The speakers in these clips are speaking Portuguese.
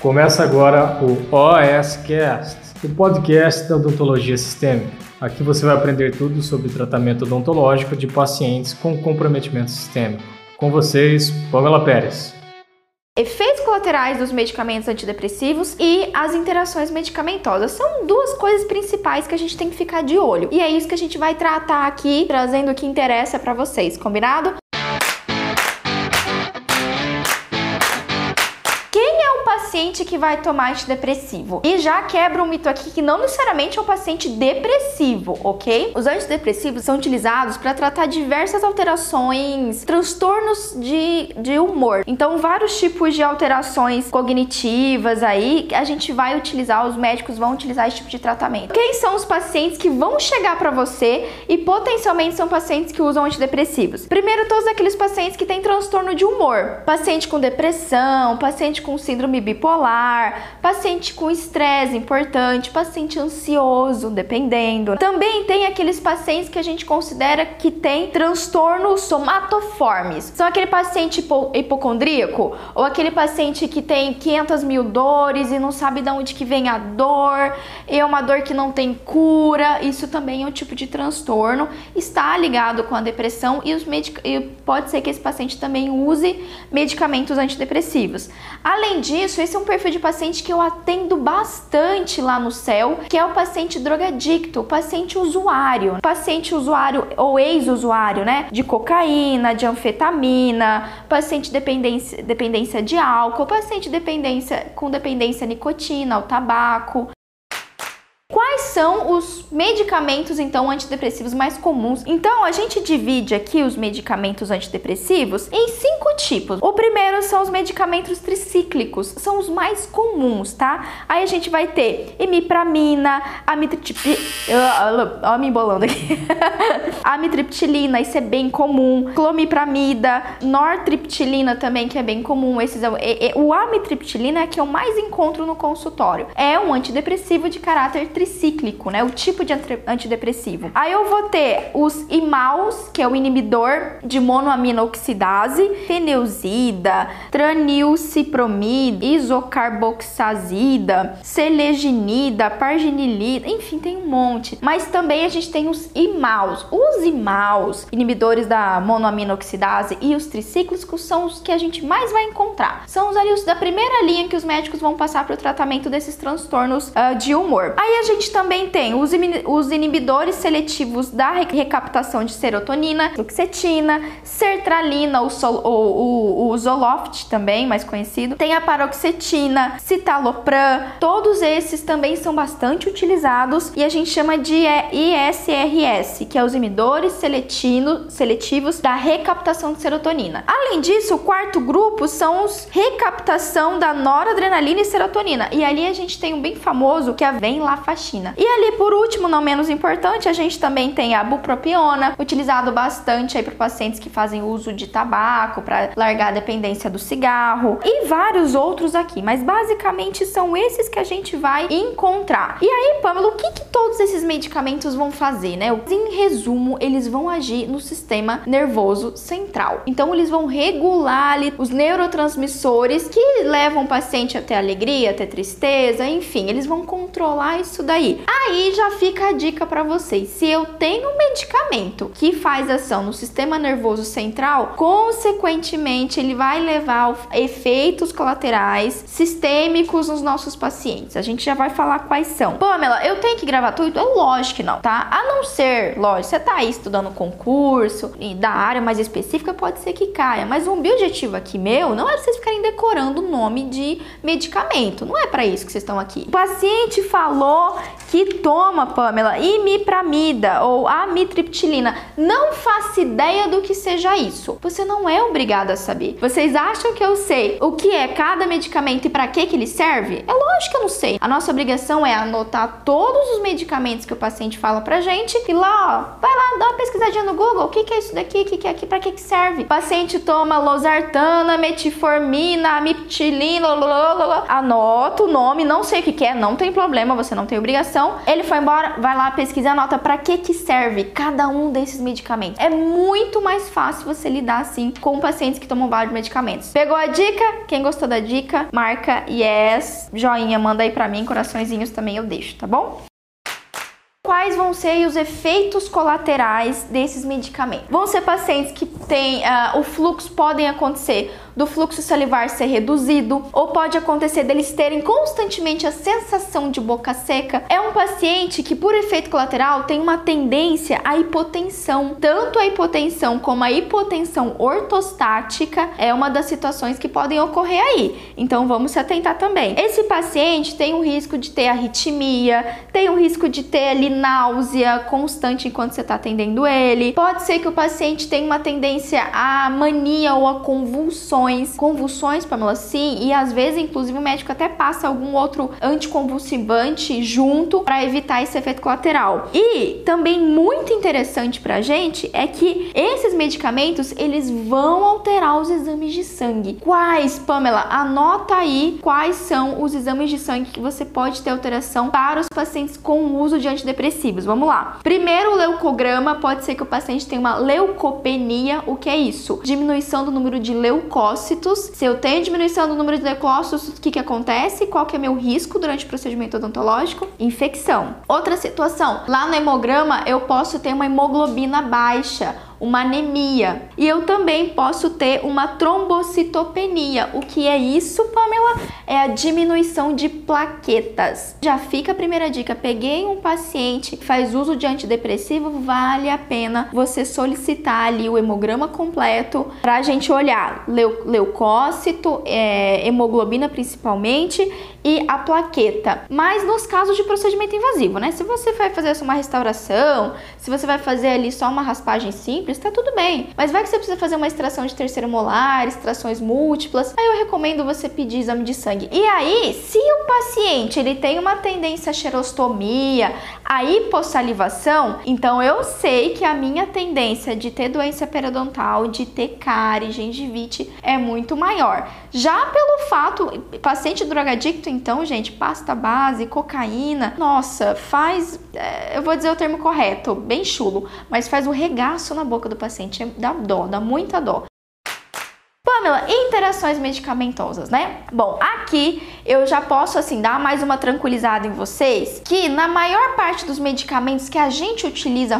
Começa agora o OSCast, o podcast da odontologia sistêmica. Aqui você vai aprender tudo sobre tratamento odontológico de pacientes com comprometimento sistêmico. Com vocês, Pamela Pérez. Efeitos colaterais dos medicamentos antidepressivos e as interações medicamentosas são duas coisas principais que a gente tem que ficar de olho. E é isso que a gente vai tratar aqui, trazendo o que interessa para vocês, combinado? Paciente que vai tomar antidepressivo. E já quebra um mito aqui que não necessariamente é um paciente depressivo, ok? Os antidepressivos são utilizados para tratar diversas alterações, transtornos de, de humor. Então, vários tipos de alterações cognitivas aí, a gente vai utilizar, os médicos vão utilizar esse tipo de tratamento. Quem são os pacientes que vão chegar para você e potencialmente são pacientes que usam antidepressivos? Primeiro, todos aqueles pacientes que têm transtorno de humor. Paciente com depressão, paciente com síndrome bipolar bipolar, paciente com estresse importante, paciente ansioso, dependendo. Também tem aqueles pacientes que a gente considera que tem transtornos somatoformes. São aquele paciente hipo hipocondríaco ou aquele paciente que tem 500 mil dores e não sabe de onde que vem a dor, é uma dor que não tem cura. Isso também é um tipo de transtorno, está ligado com a depressão e, os e pode ser que esse paciente também use medicamentos antidepressivos. Além disso, esse é um perfil de paciente que eu atendo bastante lá no céu, que é o paciente drogadicto, o paciente usuário. Paciente usuário ou ex-usuário, né? De cocaína, de anfetamina, paciente dependência, dependência de álcool, paciente dependência com dependência nicotina, ao tabaco. São os medicamentos então antidepressivos mais comuns? Então a gente divide aqui os medicamentos antidepressivos em cinco tipos. O primeiro são os medicamentos tricíclicos, são os mais comuns, tá? Aí a gente vai ter imipramina, amitriptilina, ó, me embolando aqui. amitriptilina, isso é bem comum. Clomipramida, nortriptilina também que é bem comum. Esses é, é, o amitriptilina é que eu mais encontro no consultório. É um antidepressivo de caráter tricíclico, né? O tipo de antidepressivo. Aí eu vou ter os imaus, que é o inibidor de monoaminoxidase, feneuzida, tranilcipromida, isocarboxazida, seleginida, parginilida, enfim, tem um monte. Mas também a gente tem os imaus. Os imaus, inibidores da monoaminoxidase e os tricíclicos são os que a gente mais vai encontrar. São os ali os da primeira linha que os médicos vão passar para o tratamento desses transtornos uh, de humor. Aí a gente também tem os, inibidores seletivos da recaptação de serotonina, fluoxetina, sertralina, o, sol, o, Zoloft também, mais conhecido. Tem a paroxetina, citalopram. Todos esses também são bastante utilizados e a gente chama de ISRS, que é os inibidores seletino, seletivos da recaptação de serotonina. Além disso, o quarto grupo são os recaptação da noradrenalina e serotonina. E ali a gente tem um bem famoso que é a venlafaxina. E ali, por último, não menos importante, a gente também tem a bupropiona, utilizado bastante aí para pacientes que fazem uso de tabaco, para largar a dependência do cigarro e vários outros aqui, mas basicamente são esses que a gente vai encontrar. E aí, Pamela, o que, que todos esses medicamentos vão fazer, né? Em resumo, eles vão agir no sistema nervoso central. Então, eles vão regular ali, os neurotransmissores que levam o paciente até alegria, até tristeza, enfim, eles vão controlar isso daí. Aí já fica a dica para vocês. Se eu tenho um medicamento que faz ação no sistema nervoso central, consequentemente ele vai levar efeitos colaterais sistêmicos nos nossos pacientes. A gente já vai falar quais são. Pamela, eu tenho que gravar tudo? É lógico que não, tá? A não ser, lógico, você tá aí estudando concurso e da área mais específica, pode ser que caia. Mas um objetivo aqui meu não é vocês ficarem decorando o nome de medicamento. Não é para isso que vocês estão aqui. O paciente falou que toma, Pamela, imipramida ou amitriptilina. Não faço ideia do que seja isso. Você não é obrigado a saber. Vocês acham que eu sei o que é cada medicamento e para que que ele serve? É lógico que eu não sei. A nossa obrigação é anotar todos os medicamentos que o paciente fala pra gente e lá, ó, vai lá, dá uma pesquisadinha no Google. O que que é isso daqui? O que que é aqui? Para que que serve? O paciente toma losartana, metformina, amiptilina, anota o nome, não sei o que que é, não tem problema, você não tem obrigação Então, ele foi embora, vai lá, pesquisa, anota para que que serve cada um desses medicamentos. É muito mais fácil você lidar assim com pacientes que tomam vários medicamentos. Pegou a dica? Quem gostou da dica, marca yes, joinha, manda aí para mim, coraçõezinhos também eu deixo, tá bom? quais vão ser os efeitos colaterais desses medicamentos. Vão ser pacientes que têm uh, o fluxo podem acontecer do fluxo salivar ser reduzido, ou pode acontecer deles terem constantemente a sensação de boca seca. É um paciente que, por efeito colateral, tem uma tendência à hipotensão. Tanto a hipotensão como a hipotensão ortostática é uma das situações que podem ocorrer aí. Então vamos se atentar também. Esse paciente tem o risco de ter arritmia, tem o risco de ter ali náusea constante enquanto você está atendendo ele. Pode ser que o paciente tenha uma tendência à mania ou a convulsões convulsões, convulsões, Pamela, sim, e às vezes, inclusive, o médico até passa algum outro anticonvulsivante junto para evitar esse efeito colateral. E também muito interessante pra gente é que esses medicamentos, eles vão alterar os exames de sangue. Quais, Pamela? Anota aí quais são os exames de sangue que você pode ter alteração para os pacientes com uso de antidepressivos. Vamos lá. Primeiro, o leucograma pode ser que o paciente tenha uma leucopenia. O que é isso? Diminuição do número de leucócitos leucócitos. Se eu tenho diminuição do número de leucócitos, o que, que acontece? Qual que é meu risco durante o procedimento odontológico? Infecção. Outra situação, lá no hemograma eu posso ter uma hemoglobina baixa uma anemia. E eu também posso ter uma trombocitopenia. O que é isso, Pamela? É a diminuição de plaquetas. Já fica a primeira dica: peguei um paciente que faz uso de antidepressivo, vale a pena você solicitar ali o hemograma completo para a gente olhar leu leucócito, é, hemoglobina principalmente e a plaqueta. Mas nos casos de procedimento invasivo, né? Se você vai fazer uma restauração, se você vai fazer ali só uma raspagem simples, tá tudo bem. Mas vai que você precisa fazer uma extração de terceiro molar, extrações múltiplas, aí eu recomendo você pedir exame de sangue. E aí, se o paciente ele tem uma tendência à xerostomia, a hipossalivação, então eu sei que a minha tendência de ter doença periodontal, de ter cárie, gengivite é muito maior. Já pelo fato, paciente drogadicto, então, gente, pasta base, cocaína, nossa, faz, é, eu vou dizer o termo correto, bem chulo, mas faz um regaço na boca do paciente, dá dó, dá muita dó. Pamela, interações medicamentosas, né? Bom, aqui eu já posso assim dar mais uma tranquilizada em vocês que na maior parte dos medicamentos que a gente utiliza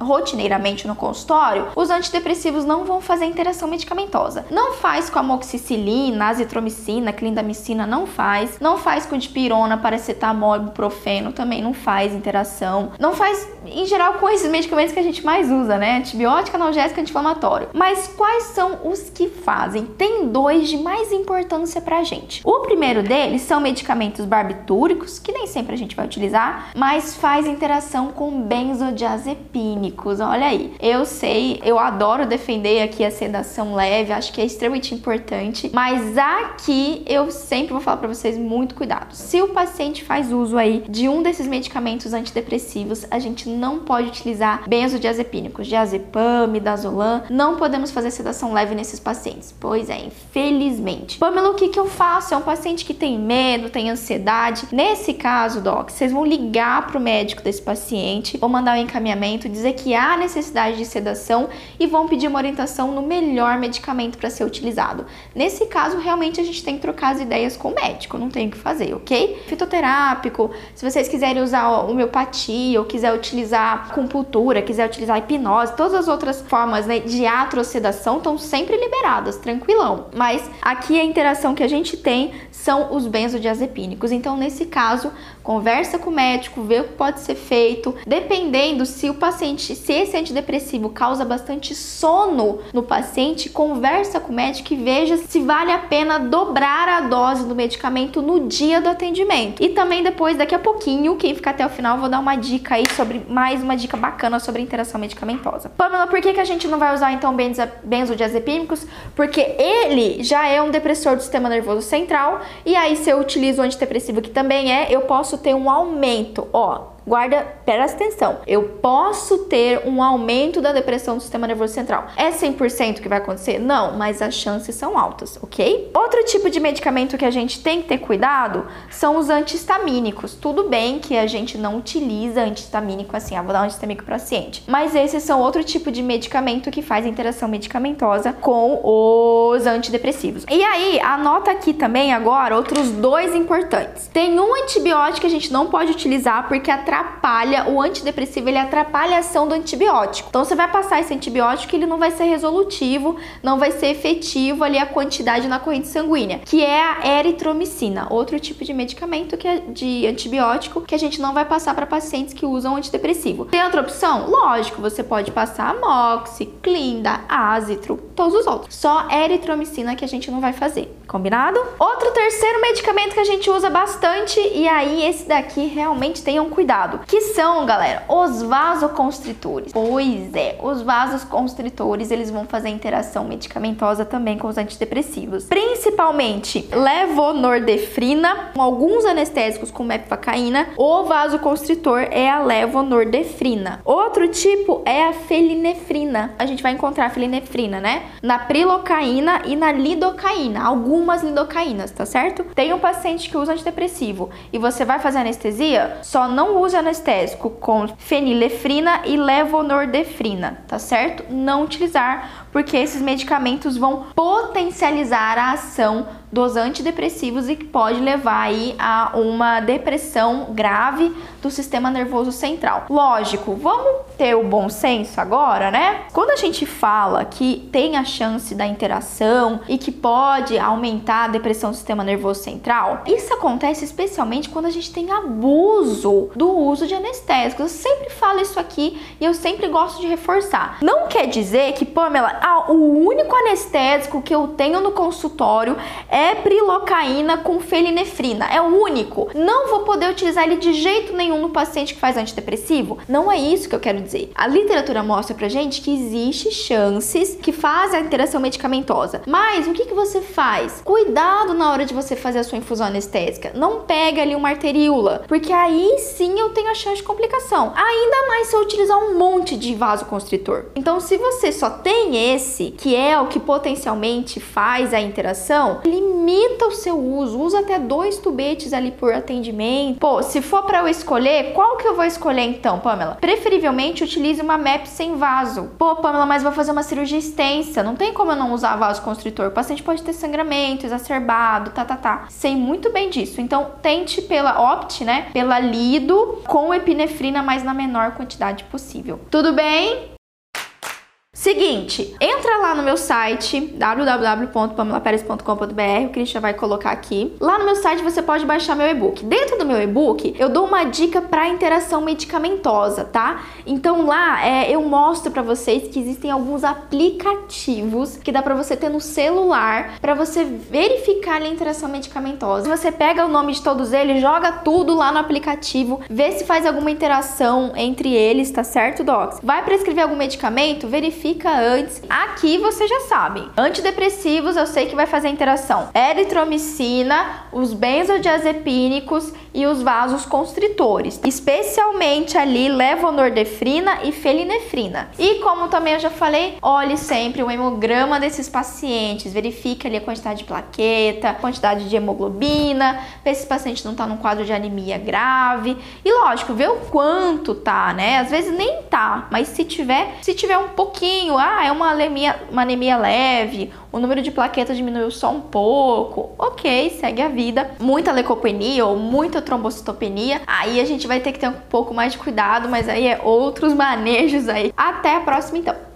rotineiramente no consultório, os antidepressivos não vão fazer interação medicamentosa. Não faz com amoxicilina, azitromicina, clindamicina, não faz. Não faz com dipirona, paracetamol, ibuprofeno, também não faz interação. Não faz, em geral, com esses medicamentos que a gente mais usa, né? Antibiótico, analgésico, anti-inflamatório. Mas quais são os que fazem? tem dois de mais importância pra gente. O primeiro deles são medicamentos barbitúricos, que nem sempre a gente vai utilizar, mas faz interação com benzodiazepínicos. Olha aí, eu sei, eu adoro defender aqui a sedação leve, acho que é extremamente importante, mas aqui eu sempre vou falar para vocês muito cuidado. Se o paciente faz uso aí de um desses medicamentos antidepressivos, a gente não pode utilizar benzodiazepínicos, diazepam, midazolam, não podemos fazer sedação leve nesses pacientes. Pois é, infelizmente. Pamela, o que, que eu faço? É um paciente que tem medo, tem ansiedade. Nesse caso, Doc, vocês vão ligar para o médico desse paciente, vão mandar um encaminhamento, dizer que há necessidade de sedação e vão pedir uma orientação no melhor medicamento para ser utilizado. Nesse caso, realmente a gente tem que trocar as ideias com o médico, não tem o que fazer, ok? Fitoterápico, se vocês quiserem usar homeopatia ou quiser utilizar acupuntura, quiser utilizar hipnose, todas as outras formas né, de atrocedação estão sempre liberadas tranquilão. Mas aqui a interação que a gente tem são os benzodiazepínicos. Então, nesse caso, conversa com o médico, vê o que pode ser feito. Dependendo se o paciente, se esse antidepressivo causa bastante sono no paciente, conversa com o médico e veja se vale a pena dobrar a dose do medicamento no dia do atendimento. E também depois, daqui a pouquinho, quem ficar até o final, vou dar uma dica aí sobre mais uma dica bacana sobre interação medicamentosa. Pamela, por que, que a gente não vai usar então benzodiazepínicos? Porque ele já é um depressor do sistema nervoso central, e aí se eu utilizo o antidepressivo que também é, eu posso ter um aumento, ó, Guarda, presta atenção. Eu posso ter um aumento da depressão do sistema nervoso central. É 100% que vai acontecer? Não, mas as chances são altas, ok? Outro tipo de medicamento que a gente tem que ter cuidado são os antihistamínicos. Tudo bem que a gente não utiliza antihistamínico assim, ah, vou dar um antihistamínico para paciente, mas esses são outro tipo de medicamento que faz interação medicamentosa com os antidepressivos. E aí, anota aqui também agora outros dois importantes. Tem um antibiótico que a gente não pode utilizar porque atrapalha o antidepressivo, ele atrapalha a ação do antibiótico. Então você vai passar esse antibiótico ele não vai ser resolutivo, não vai ser efetivo ali a quantidade na corrente sanguínea, que é a eritromicina, outro tipo de medicamento que é de antibiótico que a gente não vai passar para pacientes que usam antidepressivo. Tem outra opção? Lógico, você pode passar amoxi, clinda, azitro, todos os outros. Só eritromicina que a gente não vai fazer. Combinado? Outro terceiro medicamento que a gente usa bastante, e aí esse daqui realmente tenham cuidado, que são, galera, os vasoconstritores. Pois é, os vasoconstritores, eles vão fazer interação medicamentosa também com os antidepressivos. Principalmente levonordefrina, com alguns anestésicos com mepfacaína. O vasoconstritor é a levonordefrina. Outro tipo é a felinefrina. A gente vai encontrar a felinefrina, né? Na prilocaína e na lidocaína. Algumas lidocaínas, tá certo? Tem um paciente que usa antidepressivo e você vai fazer anestesia, só não anestésico com fenilefrina e levonordefrina, tá certo? Não utilizar, porque esses medicamentos vão potencializar a ação dos antidepressivos e que pode levar aí a uma depressão grave do sistema nervoso central. Lógico, vamos ter o bom senso agora, né? Quando a gente fala que tem a chance da interação e que pode aumentar a depressão do sistema nervoso central, isso acontece especialmente quando a gente tem abuso do uso de anestésicos. Eu sempre falo isso aqui e eu sempre gosto de reforçar. Não quer dizer que, Pamela, ah, o único anestésico que eu tenho no consultório é prilocaína com felinefrina. É o único. Não vou poder utilizar ele de jeito nenhum no paciente que faz antidepressivo. Não é isso que eu quero dizer. A literatura mostra pra gente que existe chances que fazem a interação medicamentosa. Mas o que, que você faz? Cuidado na hora de você fazer a sua infusão anestésica. Não pega ali uma arteríola, porque aí sim eu tenho a chance de complicação. Ainda mais se eu utilizar um monte de vasoconstritor. Então, se você só tem esse, que é o que potencialmente faz a interação, limita o seu uso. Usa até dois tubetes ali por atendimento. Pô, se for para eu escolher, qual que eu vou escolher então, Pamela? Preferivelmente utilize uma MAP sem vaso. Pô, Pamela, mas vou fazer uma cirurgia extensa. Não tem como eu não usar vaso constritor. O paciente pode ter sangramento exacerbado, tá, tá, tá. Sei muito bem disso. Então, tente pela Opt, né? Pela Lido com epinefrina, mas na menor quantidade possível. Tudo bem? Seguinte, entra lá no meu site www.pamelaperes.com.br, o Christian vai colocar aqui. Lá no meu site você pode baixar meu e-book. Dentro do meu e-book, eu dou uma dica para interação medicamentosa, tá? Então lá é, eu mostro para vocês que existem alguns aplicativos que dá para você ter no celular para você verificar a interação medicamentosa. Você pega o nome de todos eles, joga tudo lá no aplicativo, vê se faz alguma interação entre eles, tá certo, docs? Vai prescrever algum medicamento, verifica antes. Aqui você já sabe. Antidepressivos eu sei que vai fazer interação. Eritromicina, os benzodiazepínicos e os vasos constritores, especialmente ali levonordefrina e felinefrina. E como também eu já falei, olhe sempre o hemograma desses pacientes, verifique ali a quantidade de plaqueta, quantidade de hemoglobina, vê se esse paciente não tá num quadro de anemia grave. E lógico, vê o quanto tá, né? Às vezes nem tá, mas se tiver, se tiver um pouquinho pouquinho, ah, é uma anemia, uma anemia leve, o número de plaquetas diminuiu só um pouco, ok, segue a vida. Muita leucopenia ou muita trombocitopenia, aí a gente vai ter que ter um pouco mais de cuidado, mas aí é outros manejos aí. Até a próxima então.